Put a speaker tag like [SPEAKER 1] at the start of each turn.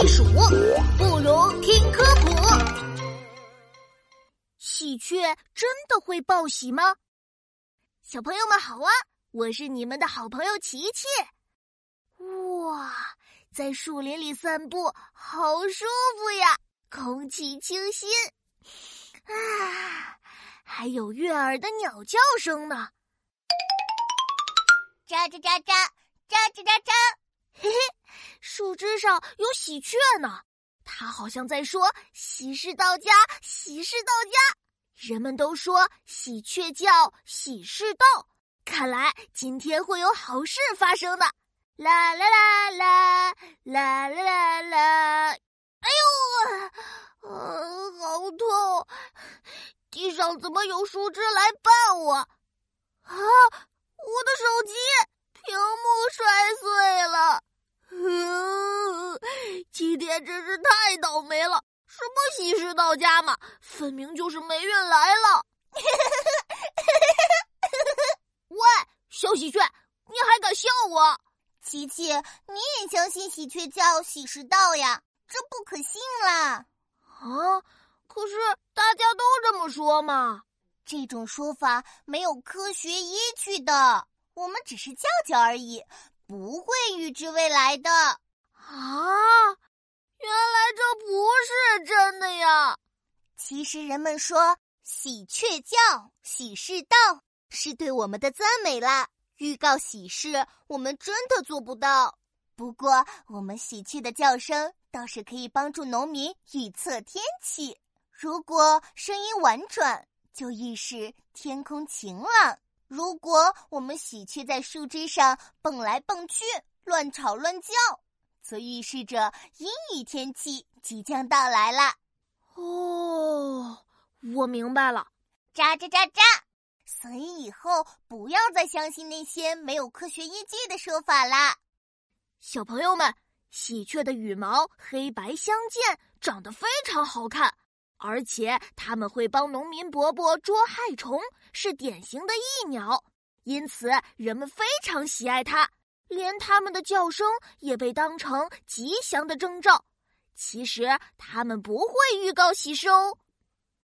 [SPEAKER 1] 避暑，不如听科普。喜鹊真的会报喜吗？小朋友们好啊，我是你们的好朋友琪琪。哇，在树林里散步好舒服呀，空气清新，啊，还有悦耳的鸟叫声呢。
[SPEAKER 2] 喳喳喳喳，喳喳喳喳，
[SPEAKER 1] 树枝上有喜鹊呢，它好像在说“喜事到家，喜事到家”。人们都说喜鹊叫，喜事到。看来今天会有好事发生的。啦啦啦啦啦啦啦啦！哎呦，啊，好痛！地上怎么有树枝来绊我？啊，我的手机屏幕摔碎了。嗯，今天真是太倒霉了。什么喜事到家嘛，分明就是霉运来了！喂，小喜鹊，你还敢笑我？
[SPEAKER 2] 琪琪，你也相信喜鹊叫喜事到呀？这不可信啦！
[SPEAKER 1] 啊，可是大家都这么说嘛。
[SPEAKER 2] 这种说法没有科学依据的，我们只是叫叫而已，不会预知未来的。
[SPEAKER 1] 啊！原来这不是真的呀！
[SPEAKER 2] 其实人们说“喜鹊叫，喜事到”是对我们的赞美啦。预告喜事，我们真的做不到。不过，我们喜鹊的叫声倒是可以帮助农民预测天气。如果声音婉转，就预示天空晴朗；如果我们喜鹊在树枝上蹦来蹦去，乱吵乱叫。则预示着阴雨天气即将到来了。
[SPEAKER 1] 哦，我明白了，
[SPEAKER 2] 喳喳喳喳。所以以后不要再相信那些没有科学依据的说法啦。
[SPEAKER 1] 小朋友们，喜鹊的羽毛黑白相间，长得非常好看，而且它们会帮农民伯伯捉害虫，是典型的益鸟，因此人们非常喜爱它。连它们的叫声也被当成吉祥的征兆，其实他们不会预告喜事哦。